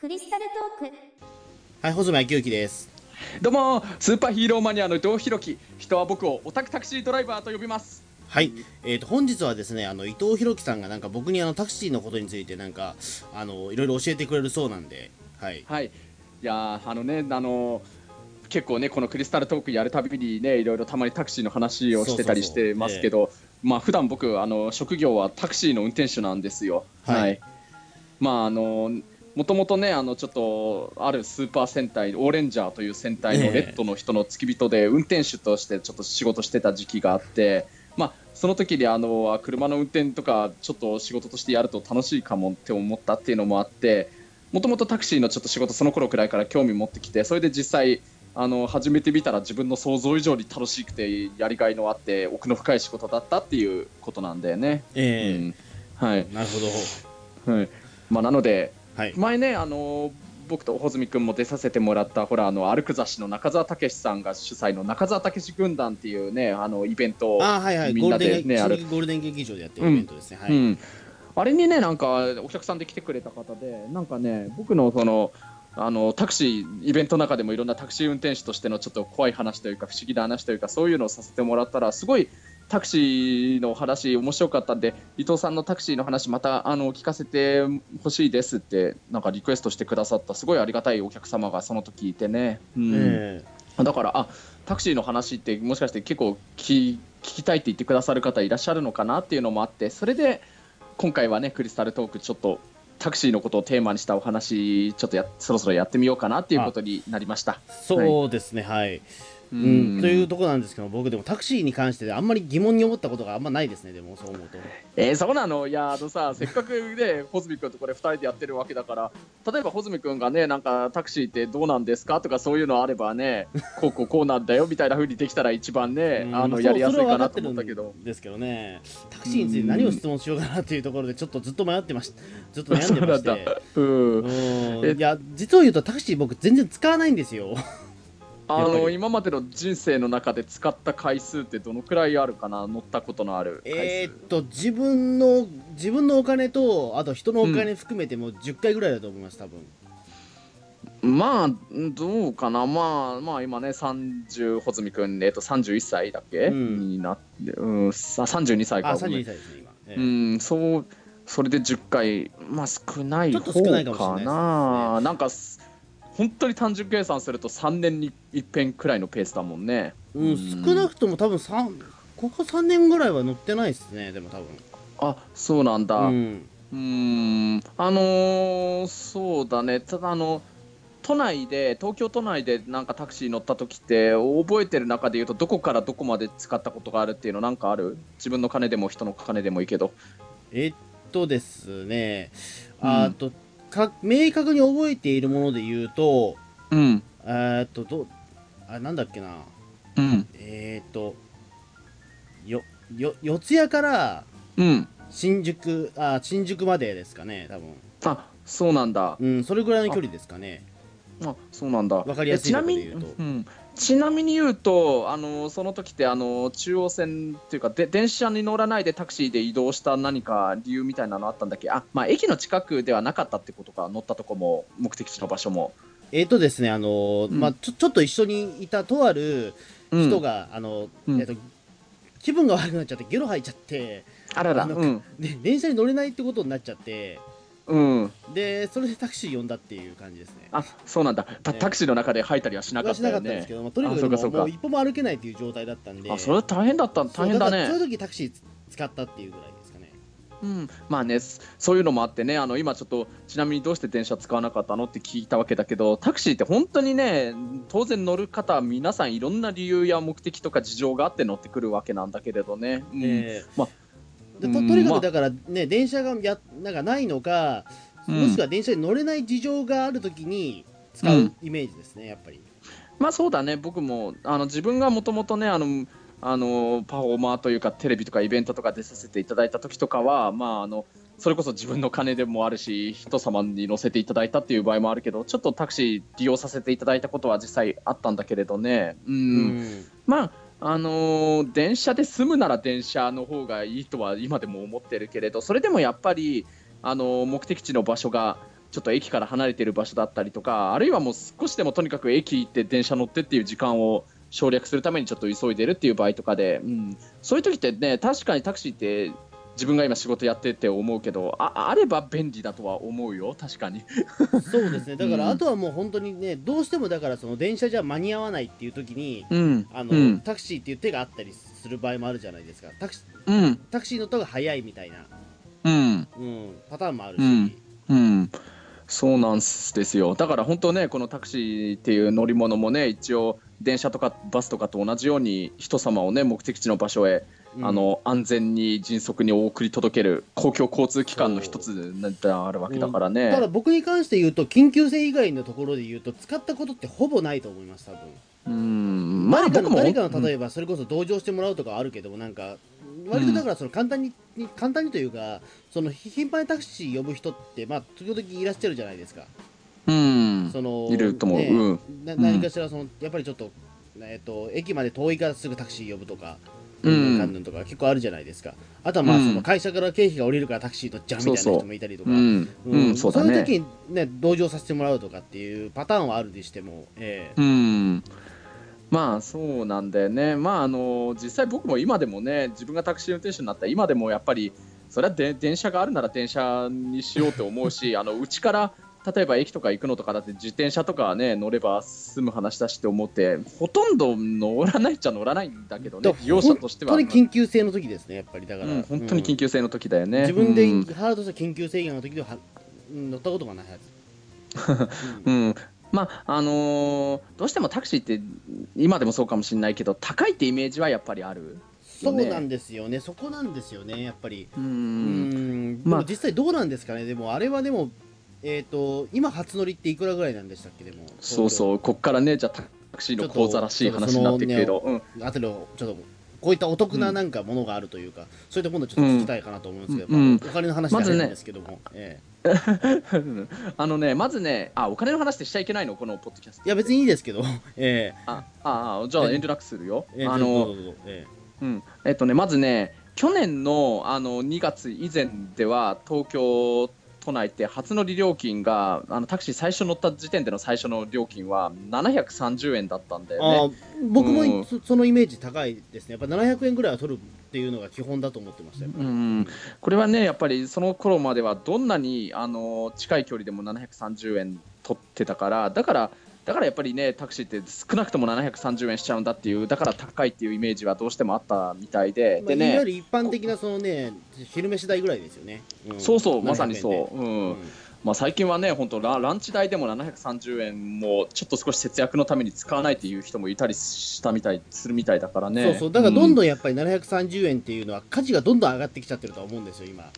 クリスタルトーク。はい、細間明之です。どうもスーパーヒーローマニアの伊藤弘樹。人は僕をオタクタクシードライバーと呼びます。はい、えっ、と、本日はですね、あの、伊藤博樹さんがなんか僕にあの、タクシーのことについてなんか、あの、いろいろ教えてくれるそうなんで、はい。はい。いやーあのねあの結構ねこのクリスタルトークやるたびにねいろいろたまにタクシーの話をしてたりしてますけどまあ普段僕あの職業はタクシーの運転手なんですよ。はい。まああのもともとねあのちょっとあるスーパー戦隊オーレンジャーという戦隊のええレッドの人の付き人で運転手としてちょっと仕事してた時期があってまあその時にあのあ車の運転とかちょっと仕事としてやると楽しいかもって思ったっていうのもあってもともとタクシーのちょっと仕事その頃くらいから興味持ってきてそれで実際あの始めてみたら自分の想像以上に楽しくてやりがいのあって奥の深い仕事だったっていうことなんだよね。えうんはいーなるほど。はいまあ、なのではい。前ねあの僕と穂積君も出させてもらったほらあの歩く雑誌の中澤武さんが主催の中澤武軍団っていうねあのイベントをあーはいはい、みんなゴールデン、でねある新ゴールデン劇場でやってるイベントですね。はい。うん、あれにねなんかお客さんで来てくれた方でなんかね僕のそのあのタクシーイベントの中でもいろんなタクシー運転手としてのちょっと怖い話というか不思議な話というかそういうのをさせてもらったらすごいタクシーの話面白かったんで伊藤さんのタクシーの話またあの聞かせてほしいですってなんかリクエストしてくださったすごいありがたいお客様がその時いてね、うんえだからあタクシーの話ってもしかして結構聞聞きたいって言ってくださる方いらっしゃるのかなっていうのもあってそれで今回はねクリスタルトークちょっとタクシーのことをテーマにしたお話ちょっとやそろそろやってみようかなっていうことになりました。ーそうですね、はい。ううん、というところなんですけど、僕でもタクシーに関してあんまり疑問に思ったことがあんまないですね、でもそう思うと。えーそうなの？いやあのさせっかくね穂積君とこれ2人でやってるわけだから例えば穂積君がねなんかタクシーってどうなんですかとかそういうのあればね こうこうこうなんだよみたいな風にできたら一番ね、うんあのやりやすいかなと思ったけど。ですけどね、タクシーについて何を質問しようかなっていうところで、ちょっとずっと迷ってました。ずっと悩んでまして。うんうんえいや、実を言うとタクシー僕全然使わないんですよ。あの今までの人生の中で使った回数ってどのくらいあるかな？乗ったことのある回数、えーっと、自分の、自分のお金と、あと人のお金含めても10回ぐらいだと思います、多分。まあどうかな？まあまあ今ね30穂積君、えっと、31歳だっけ、うん。になって、うん、さ32歳か。あ、ごめん32歳ですね、今。えうーんそうそれで10回まあ少ない方かな。いですななんかす本当に単純計算すると3年に一遍くらいのペースだもんね。うん、少なくとも多分三ここ3年ぐらいは乗ってないですね、でも多分。あそうなんだ、うん。うーん。あのーそうだね、ただあの、都内で、東京都内でなんかタクシー乗った時って、覚えてる中で言うと、どこからどこまで使ったことがあるっていうの、なんかある？自分の金でも人の金でもいいけど。えっとですね、うん。あと、か明確に覚えているもので言うと、うん。えーっと、どう、あ、なんだっけな。うん。えーっと、よ、よ、四谷からうん。新宿、あ、新宿までですかね、多分。あ、そうなんだ。うん、それぐらいの距離ですかね。あ、そうなんだ。わかりやすいえちなみにところで言うとうん、ちなみに言うと、あのその時ってあの中央線っていうかで電車に乗らないでタクシーで移動した何か理由みたいなのあったんだっけ？あ、まあ、駅の近くではなかったってことか乗ったとこも目的地の場所も、えーっとですね、あの、うん。まあ、ちょ、ちょっと一緒にいたとあるうん。人が、あの、うん。えーっと、気分が悪くなっちゃって、ゲロ吐いちゃって、あららうん。で、電車に乗れないってことになっちゃって、うん。で、それでタクシー呼んだっていう感じですね。あそうなんだ。タね。タクシーの中で吐いたりはしなかはしなったよね。かったんですけど、まあ、とにかくもあそうかそううか。もう一歩も歩けないっていう状態だったんで、あそれ大変だったそう大変だからそうねいう時タクシー使ったっていうぐらいですかね。うん、まあねそそういうのもあってねあの今ちょっとちなみにどうして電車使わなかったのって聞いたわけだけどタクシーって本当にね当然乗る方は皆さんいろんな理由や目的とか事情があって乗ってくるわけなんだけれどね、うん。えーまあととにかまあ。くだからね、電車がやなんかないのか、うん。もしくは電車に乗れない事情がある時に使ううん。イメージですね、やっぱり。まあそうだね僕もあの自分がもともとねあのあのパフォーマーというかテレビとかイベントとか出させていただいた時とかはまああのそれこそ自分の金でもあるし人様に乗せていただいたっていう場合もあるけどちょっとタクシー利用させていただいたことは実際あったんだけれどね。うん、うん。まああのー電車で済むなら電車の方がいいとは今でも思ってるけれどそれでもやっぱり、あのー目的地の場所がちょっと駅から離れてる場所だったりとかあるいはもう少しでもとにかく駅行って電車乗ってっていう時間を省略するためにちょっと急いでるっていう場合とかで、うん、そういう時ってね確かにタクシーって自分が今仕事やってて思うけどああれば便利だとは思うよ。確かに。そうですね。だからあとはもう本当にねどうしてもだからその電車じゃ間に合わないっていう時に、うん、あの、うん、タクシーっていう手があったりする場合もあるじゃないですか。タクシ,、うん、タクシーのとが早いみたいな、うん、うん、パターンもあるし、うん。そうなんですよ。だから本当ねこのタクシーっていう乗り物もね一応電車とかバスとかと同じように人様をね目的地の場所へあの安全に迅速に送り届ける公共交通機関の一つであるわけだからね、うん、ただ僕に関して言うと緊急性以外のところで言うと使ったことってほぼないと思います多分。うん。まあ誰かの誰かの例えばそれこそ同情してもらうとかあるけどもなんか割とだからその簡単に、うん、簡単にというかその頻繁にタクシー呼ぶ人ってまあ時々いらっしゃるじゃないですか。うん。そのいると思う、ねうん、何かしらそのやっぱりちょっとえーと駅まで遠いからすぐタクシー呼ぶとかうん。かん。ぬん。とか結構あるじゃないですかあとはまあその会社から経費が降りるからタクシー乗っちゃうみたいな人もいたりとかそうそういう時にね同情させてもらうとかっていうパターンはあるにしてもええ。うん。まあそうなんだよね、まあ、あの実際僕も今でもね自分がタクシー運転手になったら今でもやっぱりそれはで電車があるなら電車にしようと思うし あのうちから例えば駅とか行くのとかだって自転車とかね乗れば済む話だしって思ってほとんど乗らないっちゃ乗らないんだけどね利用者としては。本当に緊急性の時ですねやっぱりだから、うん、本当に緊急性の時だよね、自分でハードした緊急制限の時では乗ったことがないはず。うん、まああのー、どうしてもタクシーって今でもそうかもしれないけど高いってイメージはやっぱりある、そうなんですよね。そこなんですよねやっぱり。うん。まあ。実際どうなんですかね。でもあれはでもえっ、ー、と今初乗りっていくらぐらいなんでしたっけ？でもそうそうこっからねじゃあタクシーの口座らしい話になっていくけど、ね、うん、あとのちょっとこういったお得ななんかものがあるというか、うん、そういったものをちょっと聞きたいかなと思うんですけど、うん、まあ、お金の話じゃないんですけども、まええ、あのねまずねあお金の話ってしちゃいけないのこのポッドキャスト。いや別にいいですけど、ええ、ああじゃあ遠慮なくするよ、ええ、あのええ。うん。えっとねまずね去年のあの2月以前では東京都内って初乗り料金があのタクシー最初乗った時点での最初の料金は730円だったんだよね。僕も、うん、そのイメージ高いですね。やっぱ700円ぐらいは取るっていうのが基本だと思ってましたうん、これはねやっぱりその頃まではどんなにあの近い距離でも730円取ってたからだからだからやっぱりねタクシーって少なくとも730円しちゃうんだっていうだから高いっていうイメージはどうしてもあったみたいで、でねいわゆる一般的なそのね昼飯代ぐらいですよね、うん、そうそうまさにそう、うん、うんまあ、最近はね本当ラランチ代でも730円もちょっと少し節約のために使わないっていう人もいたりしたみたいするみたいだからね。そうそう。だからどんどんやっぱり730円っていうのは価値がどんどん上がってきちゃってると思うんですよ今。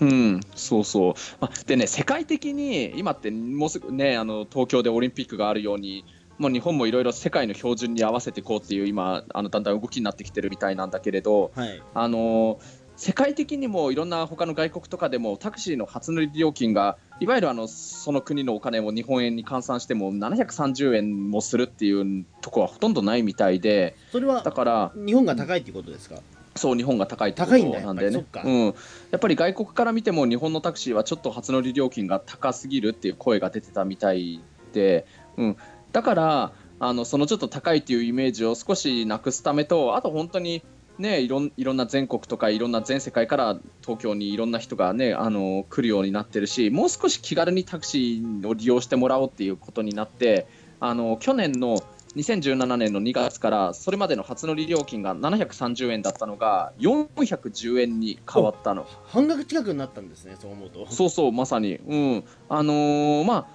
うん、うん、そうそう、まあ、でね世界的に今ってもうすぐねあの東京でオリンピックがあるようにもう日本もいろいろ世界の標準に合わせていこうっていう今あのだんだん動きになってきてるみたいなんだけれど、はい、あの世界的にもいろんな他の外国とかでもタクシーの初乗り料金がいわゆるあのその国のお金を日本円に換算しても730円もするっていうとこはほとんどないみたいでそれはだから日本が高いっていうことですか？そう日本が高いってことなんでね。うん、やっぱり外国から見ても日本のタクシーはちょっと初乗り料金が高すぎるっていう声が出てたみたいで、うん、だからあのそのちょっと高いっていうイメージを少しなくすためとあと本当にね、いろんいろんな全国とかいろんな全世界から東京にいろんな人が、ね、あの来るようになってるしもう少し気軽にタクシーを利用してもらおうっていうことになってあの去年の2017年の2月からそれまでの初乗り料金が730円だったのが410円に変わったの。半額近くになったんですねそう思うと。そうそうまさに。うん。あのー、まあ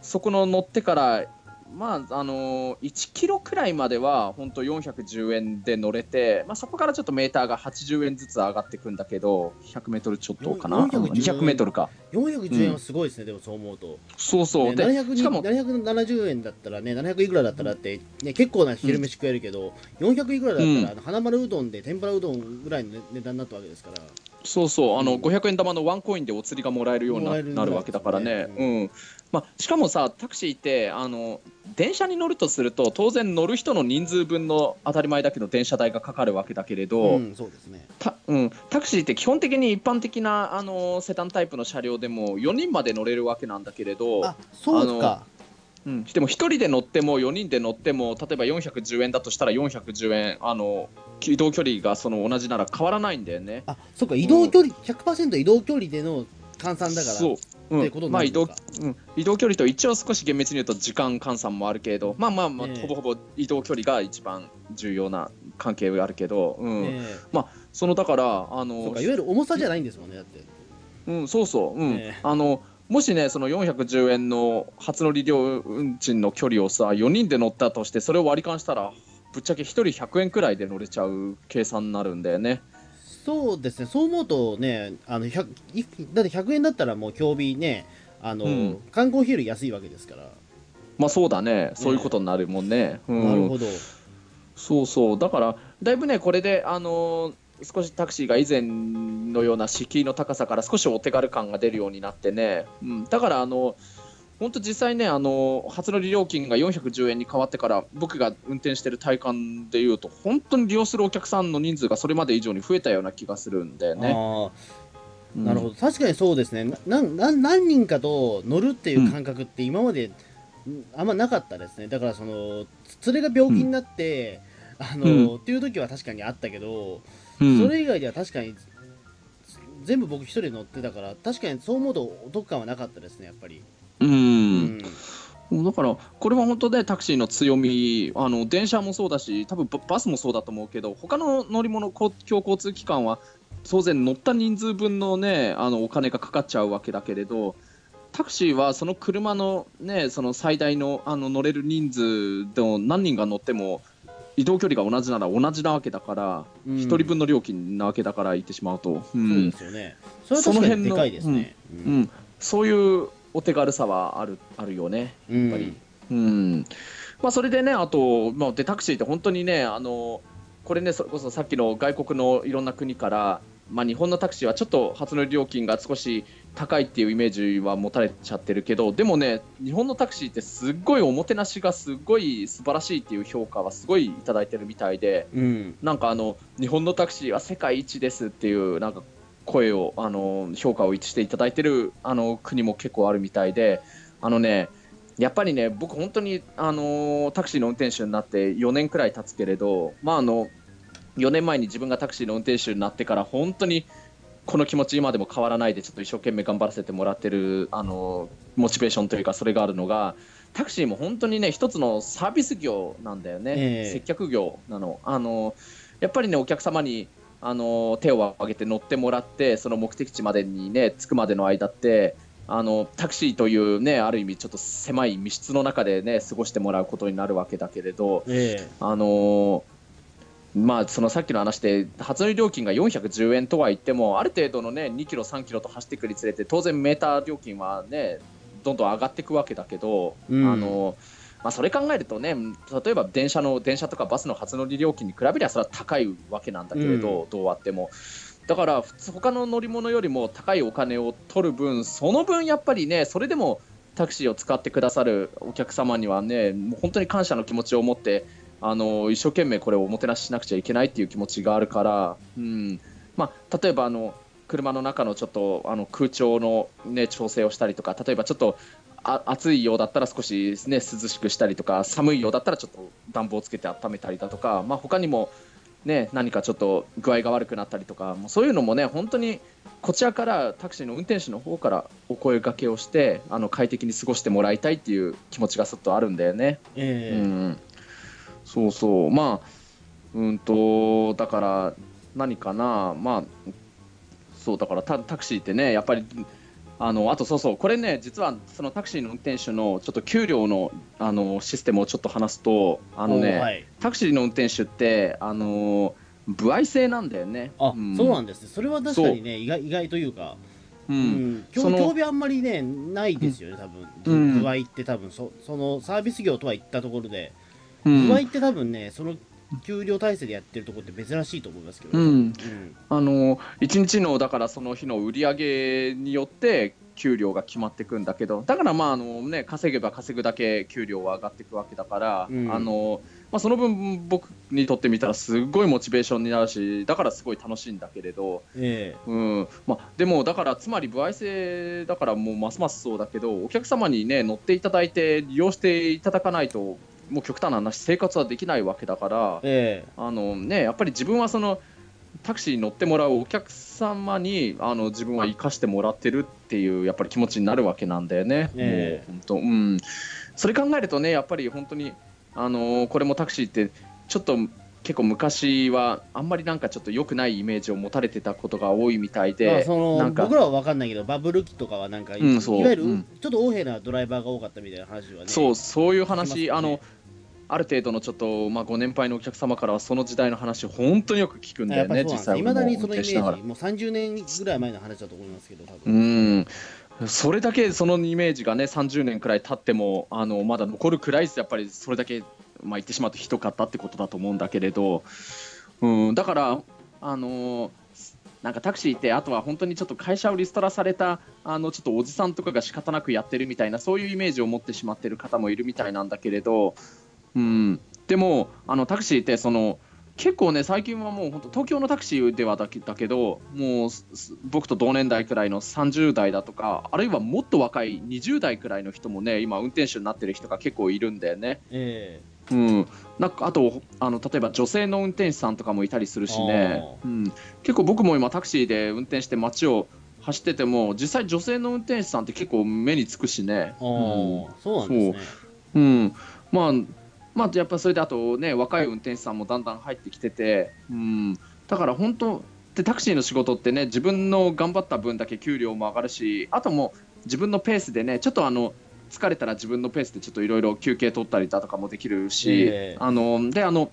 そこの乗ってからまああのー、1キロくらいまでは本当410円で乗れて、まあ、そこからちょっとメーターが80円ずつ上がっていくんだけど100メートルちょっとかな？200メートルか。410円はすごいですね、うん、でもそう思うと。そうそう、ね、でしかも770円だったらね700いくらだったらって、ね、結構な昼飯食えるけど、うん、400いくらだったら、うん、花丸うどんで天ぷらうどんぐらいの値段になったわけですからそうそうあの、うん。500円玉のワンコインでお釣りがもらえるようになるなるわけだからね。うん。まあ、しかもさタクシーってあの電車に乗るとすると当然乗る人の人数分の当たり前だけど電車代がかかるわけだけれど、うん、そうですね。たうん、タクシーって基本的に一般的なあのセダンタイプの車両でも4人まで乗れるわけなんだけれどあ、そうか。うん、でも1人で乗っても4人で乗っても例えば410円だとしたら410円あの移動距離がその同じなら変わらないんだよね。あ、そうか、移動距離、100%移動距離での換算だから。そう。うん、まあ移動距離と一応少し厳密に言うと時間換算もあるけどまあまあまあ、ええ。ほぼほぼ移動距離が一番重要な関係があるけど、うん。えそのだからあえのいわゆる重さじゃないんですもんね、だって。うん、そうそう、うん。ええ。あのもしね、その410円の初乗り料運賃の距離をさ、4人で乗ったとして、それを割り勘したら、ぶっちゃけ1人100円くらいで乗れちゃう計算になるんだよね。そうですね、そう思うとね、あの100いだって100円だったらもう競技ね、あの、うん観光費より安いわけですから。まあそうだね、そういうことになるもんね。うんなるほど。そうそう、だから、だいぶね、これで、あのー少しタクシーが以前のような敷居の高さから少しお手軽感が出るようになってね、うん、だから、あの本当実際ね、あの初乗り料金が410円に変わってから、僕が運転してる体感でいうと、本当に利用するお客さんの人数がそれまで以上に増えたような気がするんだよね。なるほど、確かにそうですね、何人かと乗るっていう感覚って今まで、ん。あんまなかったですね、だからその、つ連れが病気になって、あのうっていう時は確かにあったけど、うん。それ以外では確かに、全部僕一人で乗ってたから、確かにそう思うとお得感はなかったですね、やっぱり。うん。うん。だから、これは本当でタクシーの強み、あの電車もそうだし、多分ババスもそうだと思うけど、他の乗り物、公共交通機関は、当然乗った人数分の,、ね、あのお金がかかっちゃうわけだけれど、タクシーはその車の,、ね、その最大のあの乗れる人数の何人が乗っても、移動距離が同じなら同じなわけだから、うん一人分の料金なわけだから言ってしまうと。うそうんですよね。それは確かにでかいですね。う。ん、そういうお手軽さはあるあるよね。うんやっぱり。うんまあ、それでね、あと、まあ、でタクシーって本当にね、あのこれね、それこそさっきの外国のいろんな国から、まあ、日本のタクシーはちょっと初乗り料金が少し高いっていうイメージは持たれちゃってるけど、でもね、日本のタクシーってすっごいおもてなしがすっごい素晴らしいっていう評価はすごいいただいてるみたいで、うん。なんかあの日本のタクシーは世界一ですっていうなんか声をあの評価を一致していただいてるあの国も結構あるみたいであのねやっぱりね僕本当にあのタクシーの運転手になって4年くらい経つけれどまああの4年前に自分がタクシーの運転手になってから本当にこの気持ち今でも変わらないでちょっと一生懸命頑張らせてもらってるあのモチベーションというかそれがあるのがタクシーも本当にね一つのサービス業なんだよね、ええ。接客業なの。あのやっぱりねお客様にあの手を挙げて乗ってもらってその目的地までにね着くまでの間ってあのタクシーというねある意味ちょっと狭い密室の中でね過ごしてもらうことになるわけだけれどええ。あのまあ、そのさっきの話で初乗り料金が410円とは言ってもある程度の、ね、2キロ、3キロと走っていくにつれて当然メーター料金は、ね、どんどん上がっていくわけだけど、うんあのまあ、それ考えるとね例えば電車の電車とかバスの初乗り料金に比べりゃそれは高いわけなんだけれど、うどうあっても。だから普通他の乗り物よりも高いお金を取る分その分やっぱりねそれでもタクシーを使ってくださるお客様にはねもう本当に感謝の気持ちを持ってあの一生懸命これをおもてなししなくちゃいけないっていう気持ちがあるから、うん。まあ、例えばあの車の中のちょっとあの空調の、ね、調整をしたりとか例えばちょっとあ暑いようだったら少し、ね、涼しくしたりとか寒いようだったらちょっと暖房をつけて温めたりだとか、まあ、他にも、ね、何かちょっと具合が悪くなったりとかもうそういうのもね本当にこちらからタクシーの運転手の方からお声掛けをしてあの快適に過ごしてもらいたいっていう気持ちがすっとあるんだよね。ええ。うん、そうそう、まあ、うんと、だから、何かな、まあ、そう、だからタタクシーってね、やっぱり、あのあとそうそう、これね、実はそのタクシーの運転手のちょっと給料のあのシステムをちょっと話すと、あのね、おはい、タクシーの運転手って、あの歩合制なんだよね。あ、ん。そうなんですね。それは確かにね、意外意外というか、ううん。ん、競その競技あんまりね、ないですよね、多分。うん。具合って多分そ、そのサービス業とは言ったところで、うん。って多分ね、その給料体制でやってるところって珍しいと思いますけど、うん。うん。あの1日のだからその日の売り上げによって給料が決まっていくんだけど。だからまああの、ね、稼げば稼ぐだけ給料は上がっていくわけだから、うん。あのまあ、その分僕にとってみたらすごいモチベーションになるしだからすごい楽しいんだけれど、えうん。まあ、でもだからつまり歩合制だからもうますますそうだけどお客様にね乗っていただいて利用していただかないともう極端な話生活はできないわけだから。ええ。あのね、やっぱり自分はそのタクシーに乗ってもらうお客様にあの自分は生かしてもらってるっていうやっぱり気持ちになるわけなんだよね。ええ。もう本当うん、それ考えるとねやっぱり本当にあのこれもタクシーってちょっと結構昔はあんまりなんかちょっと良くないイメージを持たれてたことが多いみたいで、まあ、そのなんか。僕らは分かんないけどバブル期とかはなんか、うんそう。いわゆる、うんちょっと横柄なドライバーが多かったみたいな話はね。そうそういう話、よね。あのある程度のちょっと、まあ、ご年配のお客様からはその時代の話本当によく聞くんだよね実際俺もまだにそのイメージもう30年ぐらい前の話だと思いますけど多う分、ん。それだけそのイメージがね30年くらい経ってもあのまだ残るくらいやっぱりそれだけ、まあ、言ってしまうとひどかったってことだと思うんだけれど、うん、だからあのなんかタクシーってあとは本当にちょっと会社をリストラされたあのちょっとおじさんとかが仕方なくやってるみたいなそういうイメージを持ってしまってる方もいるみたいなんだけれど、うん、でもあのタクシーってその結構ね最近はもう本当東京のタクシーではだけだけどもう僕と同年代くらいの30代だとかあるいはもっと若い20代くらいの人もね今運転手になってる人が結構いるんだよね。えうん、なんかあとあの例えば女性の運転手さんとかもいたりするしね、うん、結構僕も今タクシーで運転して街を走ってても実際女性の運転手さんって結構目につくしね。えああ、そうなんですね。うん、まあ、まあ、やっぱそれであとね、若い運転手さんもだんだん入ってきてて、うん、だから本当、でタクシーの仕事ってね、自分の頑張った分だけ給料も上がるし、あともう自分のペースでね、ちょっとあの、疲れたら自分のペースでちょっといろいろ休憩取ったりだとかもできるし、ええ。あのであの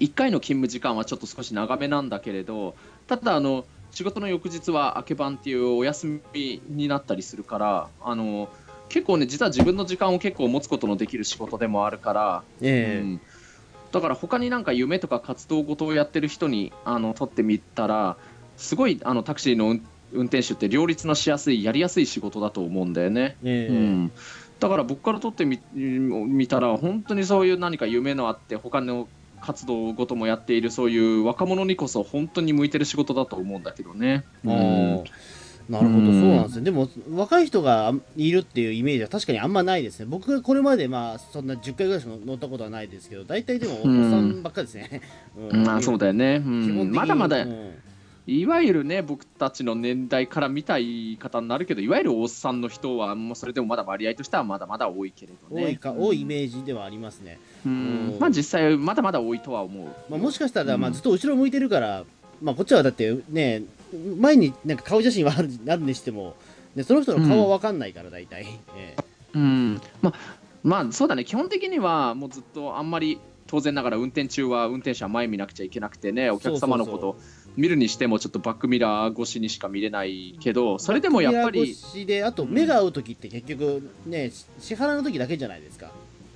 1回の勤務時間はちょっと少し長めなんだけれど、ただあの、仕事の翌日は明け晩っていうお休みになったりするから、あの結構ね、実は自分の時間を結構持つことのできる仕事でもあるから、ええ。うん。だから他になんか夢とか活動事をやってる人にあのとってみたら、すごいあのタクシーの運運転手って両立のしやすい、やりやすい仕事だと思うんだよね。ええ。うん、だから僕からとってみ見たら本当にそういう何か夢のあって他の活動ごともやっているそういう若者にこそ本当に向いてる仕事だと思うんだけどね。ああなるほど、うん。そうなんですね。でも、若い人がいるっていうイメージは確かにあんまないですね。僕がこれまで、まあ、そんな10回ぐらいしか乗ったことはないですけど、大体でもお父さんばっかりですね。うん。まあそうだよね、うん。まだまだ、うん。いわゆるね僕たちの年代から見た言い方になるけどいわゆるおっさんの人はもうそれでもまだ割合としてはまだまだ多いけれどね。多いか、多いイメージではありますね。うん。うん。まあ実際まだまだ多いとは思う。まあ、もしかしたら、うん。まあ、ずっと後ろ向いてるから、まあ、こっちはだってね、前になんか顔写真はあるあるにしても、ね、その人の顔は分かんないから、大体。ええ。うん。まあまあそうだね。基本的にはもうずっとあんまり当然ながら運転中は運転手は前見なくちゃいけなくてねお客様のこと見るにしてもちょっとバックミラー越しにしか見れないけどそれでもやっぱり越しで、あと目が合う時って結局、ね、し支払いの時だけじゃないですか。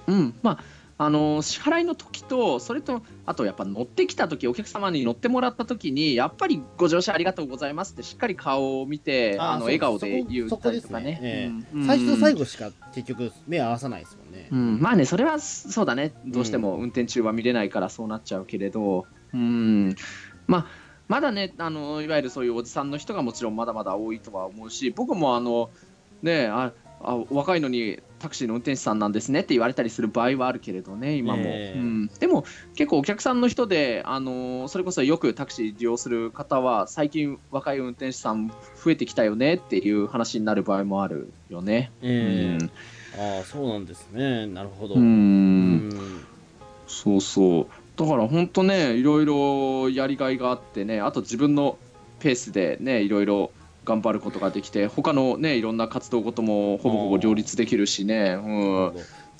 うん。まああの支払いの時とそれとあとやっぱ乗ってきた時お客様に乗ってもらった時にやっぱりご乗車ありがとうございますってしっかり顔を見てあの笑顔で言ったりとかね。そこですええうん。最初と最後しか結局目合わさないですもんね。うん、まあね、それはそうだね、どうしても運転中は見れないからそうなっちゃうけれど、うん。まあ、まだねあの、いわゆるそういうおじさんの人がもちろんまだまだ多いとは思うし、僕もあの、ねああ若いのにタクシーの運転手さんなんですねって言われたりする場合はあるけれどね、今も。ええうん、でも結構お客さんの人であの、それこそよくタクシー利用する方は、最近、若い運転手さん増えてきたよねっていう話になる場合もあるよね。ええうんああ、そうなんですね。なるほど。ううんんそうそう。だから本当ね、いろいろやりがいがあってね、あと自分のペースでね、いろいろ頑張ることができて、他のね、いろんな活動ごともほぼほぼ両立できるしね、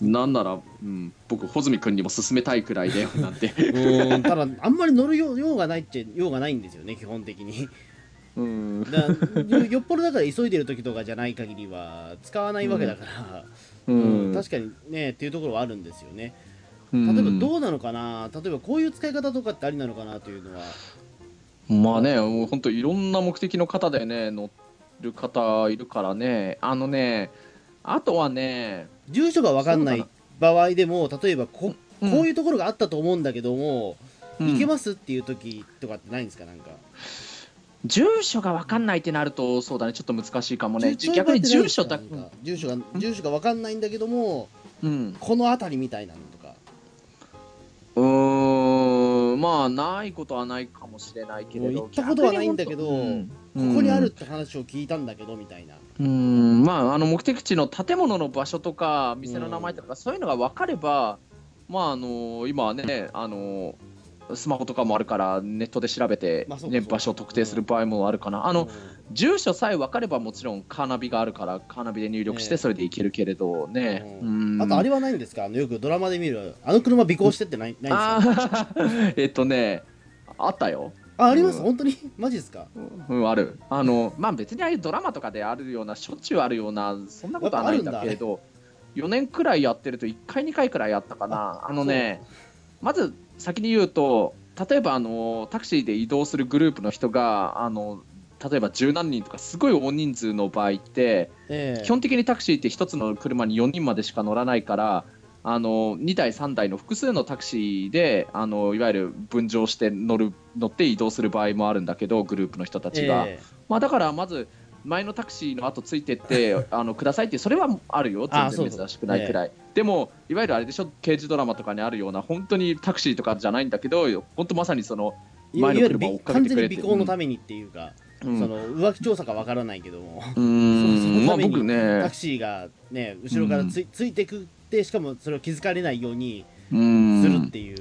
うん、なんなら、うん、僕、穂積君にも勧めたいくらいで、なんて。うんただ、あんまり乗るよ用がないっちゃ用がないんですよね、基本的に。うん、だよよっぽどだから急いでる時とかじゃない限りは使わないわけだから、ううん。ん、確かにねっていうところはあるんですよね。例えばどうなのかな、例えばこういう使い方とかってありなのかな？というのは。まあね、もう本当いろんな目的の方でね、乗る方いるからね、あのね、あとはね、住所が分かんない場合でも、例えばこ、こういうところがあったと思うんだけども、うん、行けますっていう時とかってないんですか、なんか？住所が分かんないってなると、そうだね、ちょっと難しいかもね。逆に住所だ住所が住所が分かんないんだけども、うん、この辺りみたいなのとか。うん、まあ、ないことはないかもしれないけれど。行ったことはないんだけど、うん、ここにあるって話を聞いたんだけど、みたいな。うん、まあ、あの目的地の建物の場所とか、店の名前とか、そういうのが分かれば、まあ、あの今はね、あのスマホとかもあるからネットで調べて、ね、場所を特定する場合もあるかな、あの、住所さえ分かればもちろんカーナビがあるからカーナビで入力してそれで行けるけれどね、あとあれはないんですか？あのよくドラマで見るあの車尾行してってないないですか？えっとねあったよ。ああります、うん、本当に？マジですか、うん、ある。あのまあ別にああいうドラマとかであるようなしょっちゅうあるようなそんなことはないんだけれど4年くらいやってると1回2回くらいやったかな。あのねまず先に言うと例えばあのタクシーで移動するグループの人があの例えば十何人とかすごい大人数の場合って、えー、基本的にタクシーって1つの車に4人までしか乗らないからあの2台、3台の複数のタクシーであのいわゆる分乗して乗る乗って移動する場合もあるんだけどグループの人たちが、えー、まあ、だからまず前のタクシーの後ついてって あのくださいってそれはあるよ。全然珍しくないくらい、でもいわゆるあれでしょ？刑事ドラマとかにあるような本当にタクシーとかじゃないんだけど本当まさにその前の車を追っかけてくれて完全に尾行のためにっていうか、うん、その浮気調査かわからないけども。うん。まあ僕ね。タクシーがね後ろからつ,、いついてくってしかもそれを気づかれないようにするっていう。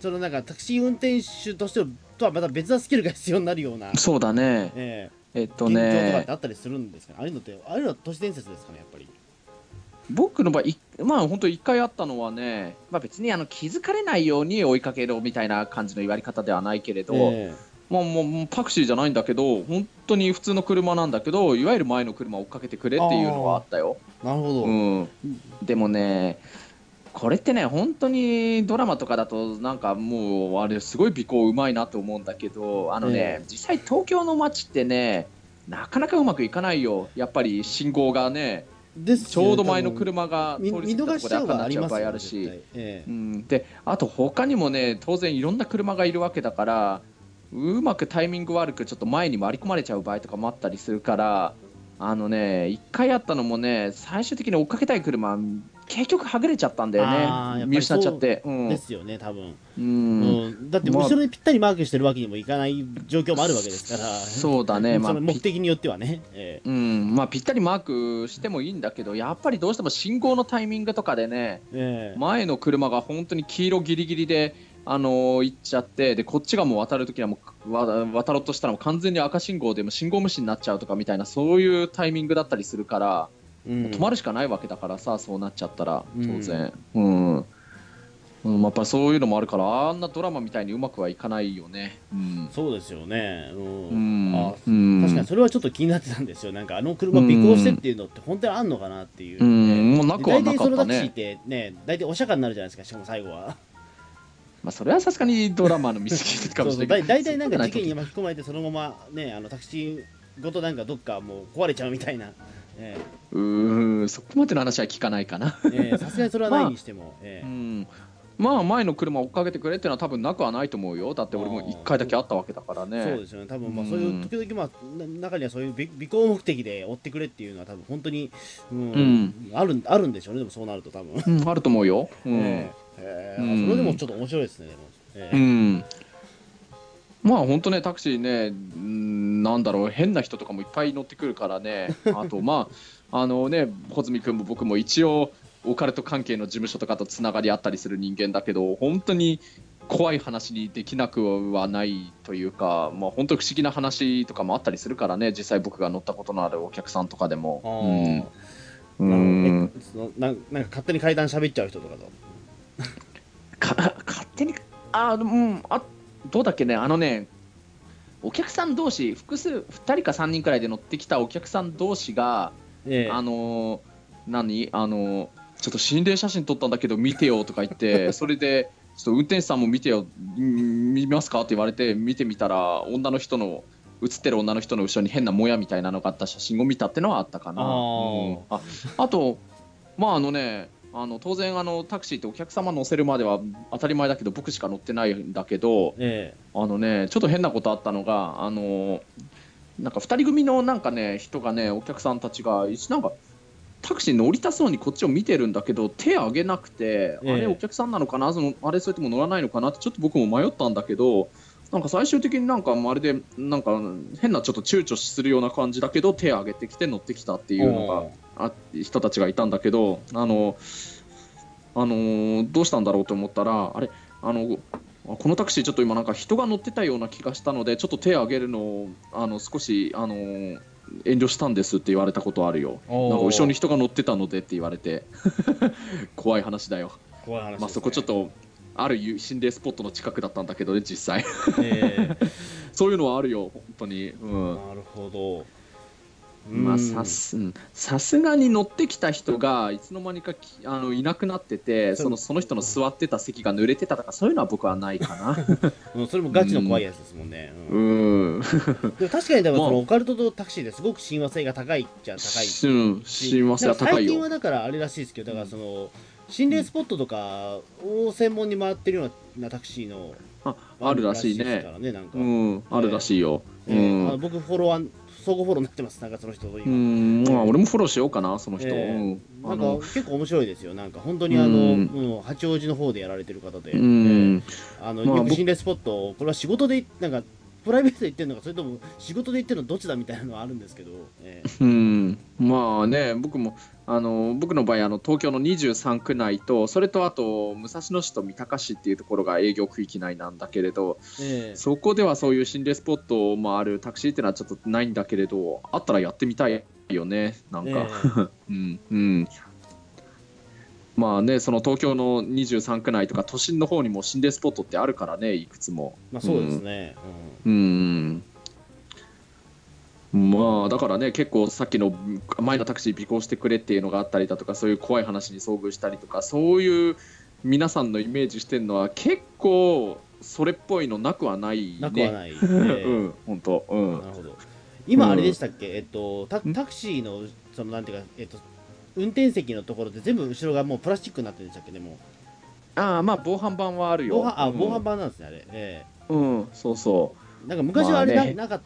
そのなんかタクシー運転手としてとはまた別なスキルが必要になるようなそうだね、ええ。っとね。とかってあったりするんですか？ねああいうのってああいうのは都市伝説ですかねやっぱり。僕の場合、まあ本当1回あったのはね、まあ、別にあの気づかれないように追いかけろみたいな感じの言われ方ではないけれど、えー、まあ、もうタクシーじゃないんだけど本当に普通の車なんだけどいわゆる前の車を追っかけてくれっていうのはあったよ。なるほど、うん、でもねこれってね本当にドラマとかだとなんかもうあれすごい尾行うまいなと思うんだけどあのね、えー、実際東京の街ってねなかなかうまくいかないよ。やっぱり信号がねちょうど前の車が通り過ぎたところで赤になっちゃう場合あるし、ええ。うん、であと他にもね当然いろんな車がいるわけだからうまくタイミング悪くちょっと前に回り込まれちゃう場合とかもあったりするからあのね1回あったのもね最終的に追っかけたい車結局はぐれちゃったんだよね。見失っちゃって、うん、ですよね多分。うん、だって後ろにぴったりマークしてるわけにもいかない状況もあるわけですから、そうだね、まあ、目的によってはね、えー、うん。まあ、ぴったりマークしてもいいんだけどやっぱりどうしても信号のタイミングとかでね、えー、前の車が本当に黄色ギリギリであのー、行っちゃってでこっちがもう渡るときはもう渡ろうとしたらもう完全に赤信号でも信号無視になっちゃうとかみたいなそういうタイミングだったりするからうん、止まるしかないわけだからさそうなっちゃったら当然、うん、うん。うん、やっぱそういうのもあるからあんなドラマみたいにうまくはいかないよね、うん、そうですよね、うん。あうん、確かにそれはちょっと気になってたんですよ。なんかあの車尾行してっていうのって本当にあんのかなっていう、ね、うん。もうなくはなかったね。大体そのタクシーってね大体お釈迦になるじゃないですかしかも最後は。まあそれはさすがにドラマの見過ぎかもしれない。大体なんか事件に巻き込まれてそのままねあのタクシーごとなんかどっかもう壊れちゃうみたいな。えー、うんそこまでの話は聞かないかな。さすがにそれはないにしても、まあ、えー、うん。まあ前の車を追っかけてくれっていうのは多分なくはないと思うよ。だって俺も1回だけあったわけだからね。そうですよね。多分まあそういう時々まあ中にはそういう尾行目的で追ってくれっていうのは多分本当に、うん、うん、あるあるんでしょうね。でもそうなると多分、うん、あると思うよ、うん、えー、えー、それでもちょっと面白いですねえー、うん。まあ本当ねタクシーねなんだろう変な人とかもいっぱい乗ってくるからね。あとまああのね穂積君も僕も一応オカルト関係の事務所とかとつながりあったりする人間だけど本当に怖い話にできなくはないというか、まあ、本当不思議な話とかもあったりするからね。実際僕が乗ったことのあるお客さんとかでも。うん、んなんか勝手に階段喋っちゃう人とかと？か勝手にあうんあどうだっけね。あのねお客さん同士複数2人か3人くらいで乗ってきたお客さん同士が、ええ、あの何？あのちょっと心霊写真撮ったんだけど見てよとか言って それでちょっと運転手さんも見てよん見ますかって言われて見てみたら女の人の写ってる女の人の後ろに変なもやみたいなのがあった写真を見たってのはあったかな。あうん。ああとまああのねあの当然あのタクシーってお客様乗せるまでは当たり前だけど僕しか乗ってないんだけどえあのねちょっと変なことあったのがあのなんか2人組のなんかね人がねお客さんたちが一なんかタクシー乗りたそうにこっちを見てるんだけど手挙げなくて、ええ。あれお客さんなのかな？そのあれそれとも乗らないのかな？ってちょっと僕も迷ったんだけどなんか最終的になんかまるでなんか変なちょっと躊躇するような感じだけど手挙げてきて乗ってきたってえいうのがあ人たちがいたんだけどあのあのーどうしたんだろうと思ったらあれあのあこのタクシーちょっと今なんか人が乗ってたような気がしたのでちょっと手を挙げるのをあの少しあのー遠慮したんですって言われたことあるよ。なんか後ろに人が乗ってたのでって言われて。怖い話だよ、怖い話ね、まあ、そこちょっとある心霊スポットの近くだったんだけどね実際。え。そういうのはあるよ本当に。うん。えなるほど。まあ、うんさすうん。さすがに乗ってきた人がいつの間にかきあのいなくなっててそのその人の座ってた席が濡れてたとかそういうのは僕はないかな。うんそれもガチの怖いやつですもんね、ううん。ん、でも確かにでもまあ。そのオカルトとタクシーですごく親和性が高いじゃ高いし。うん、親和性は高い最近はよ。だからあれらしいですけどだからその心霊スポットとかを専門に回ってるようなタクシーのああるらしいですかね。らねなんか、うん、あるらしいよ。うえ僕フォロワー相互フォローになってますなんかその人とう今、ん、まあ俺もフォローしようかなその人。なんか結構面白いですよなんか。本当にあの、八王子の方でやられてる方で、うん、ええ。あのまあ僕よく心霊スポットこれは仕事でなんかプライベートで行ってるのかそれとも仕事で行ってるのどっちだみたいなのはあるんですけど、ええ。うん、まあね、僕もあの僕の場合あの東京の23区内とそれとあと武蔵野市と三鷹市っていうところが営業区域内なんだけれど。ええそこではそういう心霊スポットもあるタクシーっていうのはちょっとないんだけれど、あったらやってみたいよね、なんか。うん、うん。まあね、その東京の23区内とか都心の方にも心霊スポットってあるからね、いくつも。まあそうですね、うん。まあだからね結構さっきの前のタクシー尾行してくれっていうのがあったりだとかそういう怖い話に遭遇したりとかそういう皆さんのイメージしてるのは結構それっぽいのなくはないね。うん、なくはない、え えうん、本当、うん。なるほど。今あれでしたっけ、えっとタタクシーのそのなんていうかえっと運転席のところで全部後ろがもうプラスチックになってるんでしたっけ？ねも。ああ、まあ防犯版はあるよ。う防犯あ、うん。防犯版なんですねあれ、えうん、そうそえなんか昔はあれな,、まあね。なか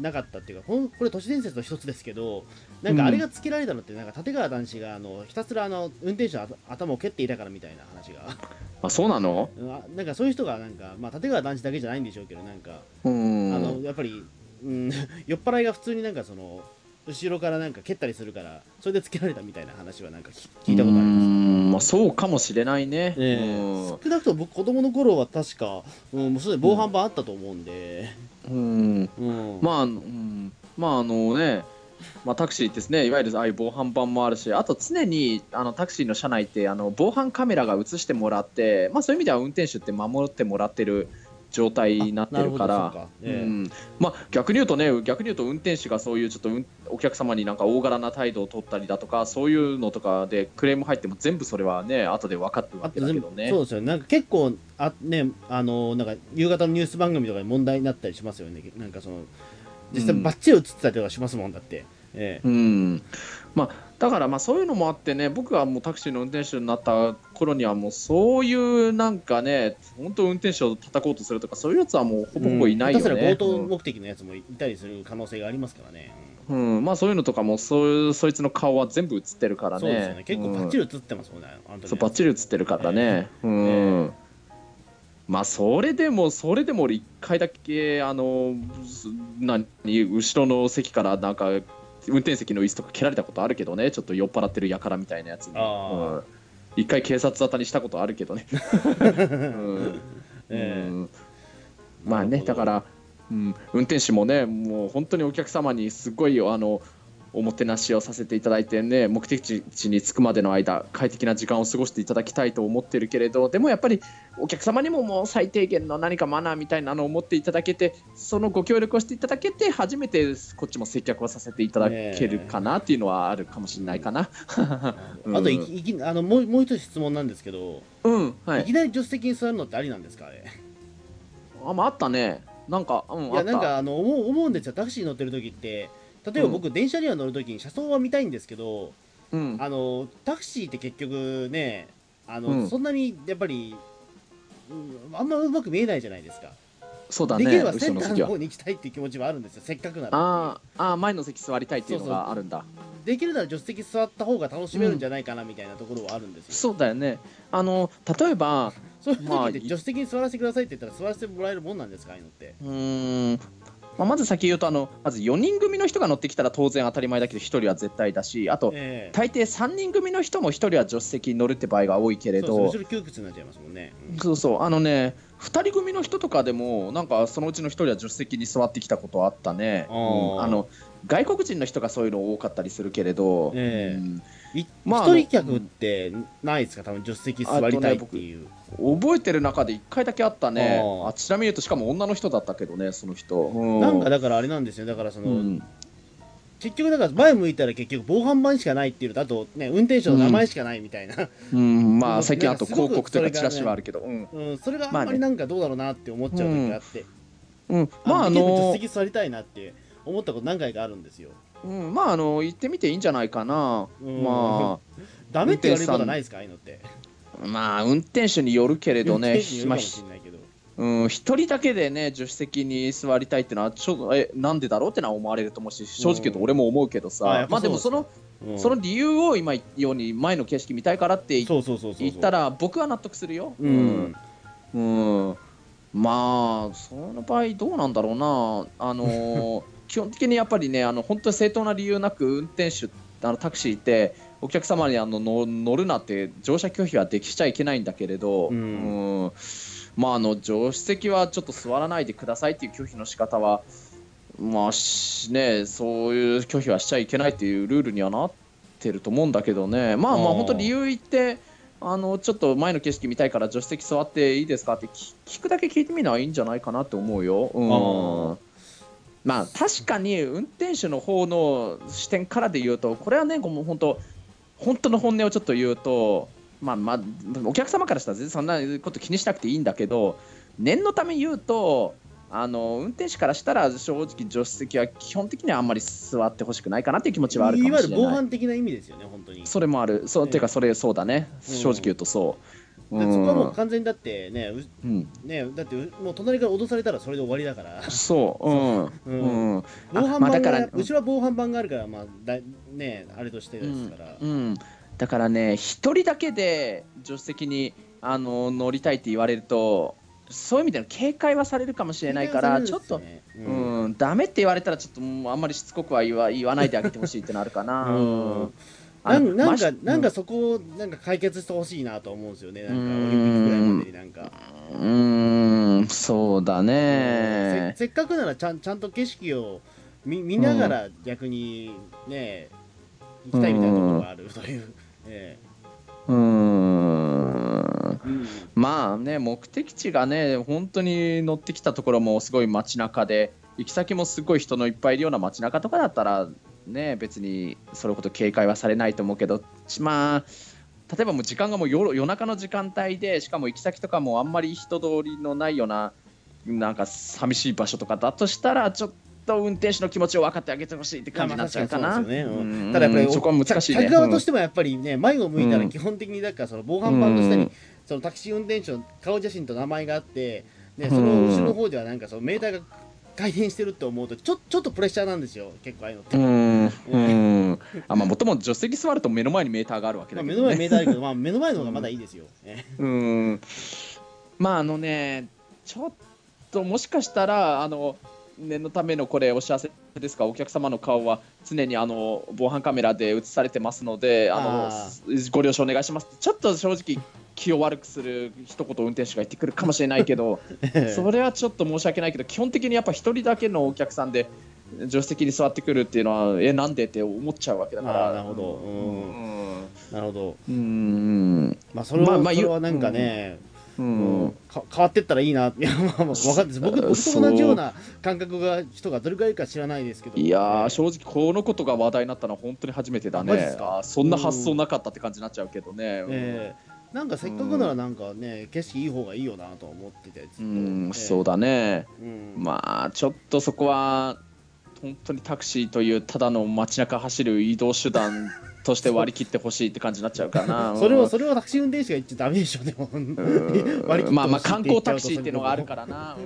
なかったっていうかほんこれ都市伝説の一つですけどなんかあれがつけられたのってなんか立川談志があのひたすらあの運転手の頭頭を蹴っていたからみたいな話がう。あ、そうなの？あなんかそういう人がなんか、まあ、立川談志だけじゃないんでしょうけどなんか、うん。あのやっぱり、うん、酔っ払いが普通になんかその後ろからなんか蹴ったりするからそれでつけられたみたいな話はなんか聞聞いたことありますうんまあそうかもしれないね。え少なくとも僕子供の頃は確か、うん、もうすでに防犯版あったと思うんで、うん。うん。まあ、うん、まああのね、まあ、タクシーですね。いわゆるああいう防犯版もあるしあと常にあのタクシーの車内ってあの防犯カメラが映してもらって、まあ、そういう意味では運転手って守ってもらってる状態になってるから。うかええうん。まあ、逆に言うとね逆に言うと運転手がそういうちょっとうんお客様になんか大柄な態度を取ったりだとかそういうのとかでクレーム入っても全部それはね後で分かってるわけだけどね。そうですよ。ねなんか結構あねあのなんか夕方のニュース番組とかで問題になったりしますよね。なんかその実際うん。バッチリ映ってたりとかしますもんだって、ええ。うん。まあ、だからまあそういうのもあってね僕がもうタクシーの運転手になった頃にはもうそういうなんかね本当運転手を叩こうとするとかそういうやつはもうほぼほぼいないよ下手すらね。強盗目的のやつもいたりする可能性がありますからね、うん。うんまあ、そういうのとかもそういうそいつの顔は全部映ってるからね。そうですよね。結構バッチリ、リ映ってますもんね、あの時そうバッチリ映ってるからね。うん。えまあそれでもそれでも俺一回だけあのす何後ろの席からなんか運転席の椅子とか蹴られたことあるけどねちょっと酔っ払ってる輩みたいなやつに、うん。一回警察沙汰にしたことあるけどね、うん。ええ。うん。まあねだから、うん、運転手もねもう本当にお客様にすごいあのおもてなしをさせていただいてね目的地に着くまでの間快適な時間を過ごしていただきたいと思ってるけれどでもやっぱりお客様にももう最低限の何かマナーみたいなのを持っていただけてそのご協力をしていただけて初めてこっちも接客をさせていただけるかなっていうのはあるかもしれないかな。うん、あといきあのもうもう一つ質問なんですけど、うんはい、いきなり助手席に座るのってありなんですかあれ？あ,、まあ、あったね。なんか、うん、いやなんかあの思う思うんですよ。タクシー乗ってる時って例えば僕、電車には乗るときに車窓は見たいんですけど、うん、あのタクシーって結局ねあの、うん、そんなにやっぱり、うん、あんまうまく見えないじゃないですか。そうだね、できればセンターの方に行きたいっていう気持ちはあるんですよ、せっかくなら。ああ、前の席座りたいっていうのがあるんだできるなら助手席座った方が楽しめるんじゃないかなみたいなところはあるんですよ。そうだよね。あの例えば、そういう時って助手席に座らせてくださいって言ったら座らせてもらえるもんなんですか、ああいうのって。うんまあ、まず先言うとあのまず4人組の人が乗ってきたら当然当たり前だけど1人は絶対だしあと、えー、大抵3人組の人も1人は助手席に乗るって場合が多いけれどそう窮屈になっちゃいますもんね、うん、そうそう。あのね2人組の人とかでもなんかそのうちの1人は助手席に座ってきたことあったね、うん、あの外国人の人がそういうの多かったりするけれど、えーうんまあ、一人客ってないですか、多分助手席座りたいっていう、ね、覚えてる中で1回だけあったね。あちなみに言うとしかも女の人だったけどねその人、うん、なんかだからあれなんですよ。だからその、うん、結局だから前向いたら結局防犯版しかないっていうとあとね運転手の名前しかないみたいな、うん、まあ 最近あと広告というかチラシはあるけど、ね、うん。それがあんまりなんかどうだろうなって思っちゃう時があって、うん、まああの助手席座りたいなって思ったこと何回かあるんですようん、まああの行ってみていいんじゃないかな、まあ ダメって言われることないですかああいうのって。まあ運転手によるけれどねうん、一人だけでね助手席に座りたいってのはちょっとえなんでだろうってのは思われると思うし正直言うと俺も思うけどさ、まあでもその、うん、その理由を今言ように前の景色見たいからって言ったら僕は納得するよ。うん、うん、うん、まあその場合どうなんだろうな。あのー 基本的にやっぱりねあの本当に正当な理由なく運転手あのタクシーってお客様にあの乗るなって乗車拒否はできちゃいけないんだけれど、うん、うん。まあ、あの助手席はちょっと座らないでくださいっていう拒否の仕方はまあねそういう拒否はしちゃいけないっていうルールにはなってると思うんだけどね。まあまあ本当理由言ってあのちょっと前の景色見たいから助手席座っていいですかって聞くだけ聞いてみるのはいいんじゃないかなって思うよ。うんまあ確かに運転手の方の視点からで言うとこれはねもう本当本当の本音をちょっと言うとまあまあお客様からしたら全然そんなこと気にしなくていいんだけど念のため言うとあの運転手からしたら正直助手席は基本的にはあんまり座ってほしくないかなっていう気持ちはあるかもしれない。いわゆる防犯的な意味ですよね本当に。それもある。そう、えー、っていうかそれそうだね。正直言うとそう、そこはもう完全にだってね,、うん、ねだってもう隣から脅されたらそれで終わりだから。そう。うん、うん、防犯版が、うちは防犯版があるからまあだねあれとしてですから、うん、うん、だからね一人だけで助手席にあの乗りたいって言われるとそういう意味での警戒はされるかもしれないから、ね、ちょっと、うん、うん、ダメって言われたらちょっともうあんまりしつこくは言わ言わないであげてほしいってのあるかな。うんなんなんか、なんかそこをなんか解決してほしいなと思うんですよね、なんかオリンピックぐらいまでになんか。うん、そうだねせ。っかくならちゃんちゃんと景色を見見ながら逆にね、行きたいみたいなところがあるという。えー、うんまあね目的地がね本当に乗ってきたところもすごい街中で行き先もすごい人のいっぱいいるような街中とかだったらね、別にそれほど警戒はされないと思うけど、まあ、例えばもう時間がもう夜夜中の時間帯で、しかも行き先とかもあんまり人通りのないような、なんか寂しい場所とかだとしたら、ちょっと運転手の気持ちを分かってあげてほしいって感じになっちゃうかな。ただやっぱりそこは難しいね。客側としてもやっぱりね、前を向いたら基本的にだからその防犯版の下に、そのタクシー運転手の顔写真と名前があって、ね、その後ろの方ではなんかそのメーターが回転してるって思うとちょちょっとプレッシャーなんですよ。結構ああいうのって。うんあまあもともと助手席座ると目の前にメーターがあるわけだけど、ね、目の前にメーターあるけど、まあ、目の前の方がまだいいですよ、うん。まああのねちょっともしかしたらあの念のためのこれお知らせですか？お客様の顔は常にあの防犯カメラで映されてますのであのご了承お願いします。ちょっと正直気を悪くする一言運転手が言ってくるかもしれないけど それはちょっと申し訳ないけど基本的にやっぱ1人だけのお客さんで助手席に座ってくるっていうのはえなんでって思っちゃうわけだから。なるほど。うん。うん。なるほど。うん。まあそれは、まあまあそれはなんかね、ううん。変わってったらいいな、いや、まあ、まあ、分かんないです。僕、僕と同じような感覚が人がどれくらいか知らないですけど。いや正直このことが話題になったのは本当に初めてだね。マジっすか？あーそんな発想なかったって感じになっちゃうけどね。ええなんかせっかくならなんかね、景色いい方がいいよなと思ってて、うん、ええそうだね。うん。まあちょっとそこは本当にタクシーというただの街中走る移動手段として割り切ってほしいって感じになっちゃうかな。それをそれをタクシー運転手が言っちゃダメでしょで。もうん。割り切まあまあ観光タクシーっていうのがあるから。な、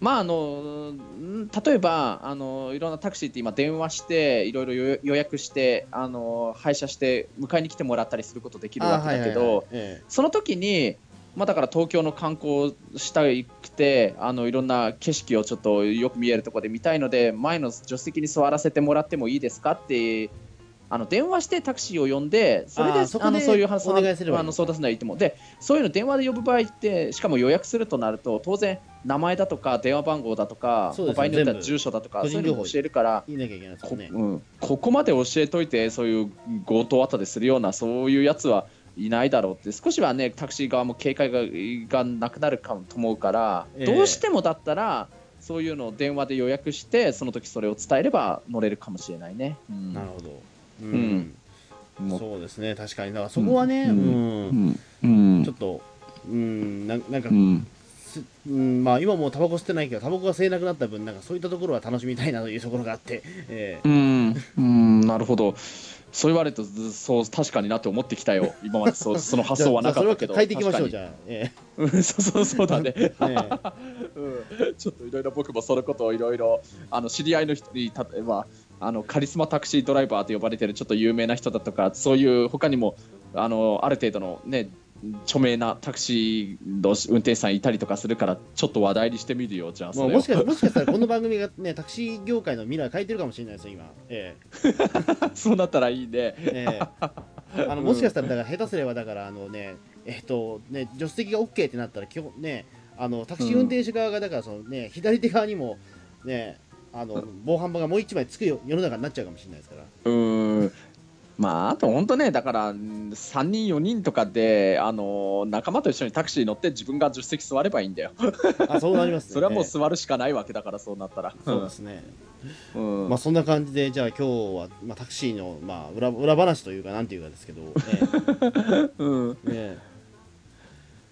まああのん例えばあのいろんなタクシーって今電話していろいろ予予約してあの配車して迎えに来てもらったりすることできるわけだけど、その時にまあだから東京の観光したくてあのいろんな景色をちょっとよく見えるところで見たいので前の助手席に座らせてもらってもいいですかってあの電話してタクシーを呼んでそれであーそあのそういう話お願いすればいいあの相談するのはいいと思うでそういうの電話で呼ぶ場合ってしかも予約するとなると当然名前だとか電話番号だとか、そうですね場合によっては住所だとかそういうのも教えるからえ言いなきゃいけないですよね。こうん、ここまで教えといてそういう強盗あたでするようなそういうやつはいないだろうって少しはねタクシー側も警戒ががなくなるかもと思うから、ええどうしてもだったらそういうのを電話で予約してその時それを伝えれば乗れるかもしれないね。うんなるほど。ううん。そうですね、確かに。だからそこはね、ううん。ん。うん。ちょっと、うん、ななんか、うん。まあ今もうタバコ吸ってないけど、タバコが吸えなくなった分、なんかそういったところは楽しみたいなというところがあって、ええ。うん、うん、なるほど。そう言われるとそう確かになって思ってきたよ。今までそう その発想はなかったけど。変えていきましょう、じゃあ。えうん そうそうそうだね。えええ。うん。ちょっといろいろ僕もそのことをいろいろあの知り合いの人に例えばあのカリスマタクシードライバーと呼ばれてるちょっと有名な人だとかそういう他にもあのある程度のね著名なタクシーの運転手さんいたりとかするからちょっと話題にしてみるよじゃあもうもしかもしかしたらこの番組がね、タクシー業界の未来を変えてるかもしれないですよ、今。え そうなったらいいね。えええあのもしかしたら、だから下手すれば、だから、あのね、えっと、ね、助手席が OK ってなったら、基本ね、あのタクシー運転手側が、だから、そのね、左手側にも、ね、あの防犯板がもう一枚つくよ世の中になっちゃうかもしれないですから。うーんまあ、あと本当ね、だからうん3人、4人とかで、あの仲間と一緒にタクシーに乗って自分が助手席座ればいいんだよ。あ、そうなりますね。それはもうえ座るしかないわけだから、そうなったら。えそうですね。うんまあそんな感じで、じゃあ今日は、まあ、タクシーの、まあ、裏裏話というか、なんていうかですけど、うんえええ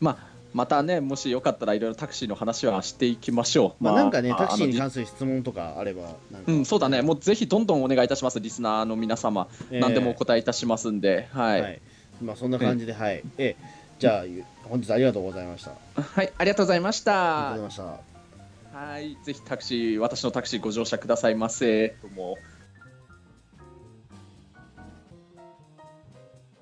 まあ、またね、もしよかったらいろいろタクシーの話はしていきましょう。えまあ、なんかね、あタクシーに関する質問とかあれば、うん、そうだね、もうぜひどんどんお願いいたします、リスナーの皆様、ええ何でもお答えいたしますんで、はい、はい。まあそんな感じで、はい。ええじゃあ、本日ありがとうございました。あはい、ありがとうございましりがとうござたい。ました。はい、ぜひタクシー、私のタクシーご乗車くださいませ。どうも。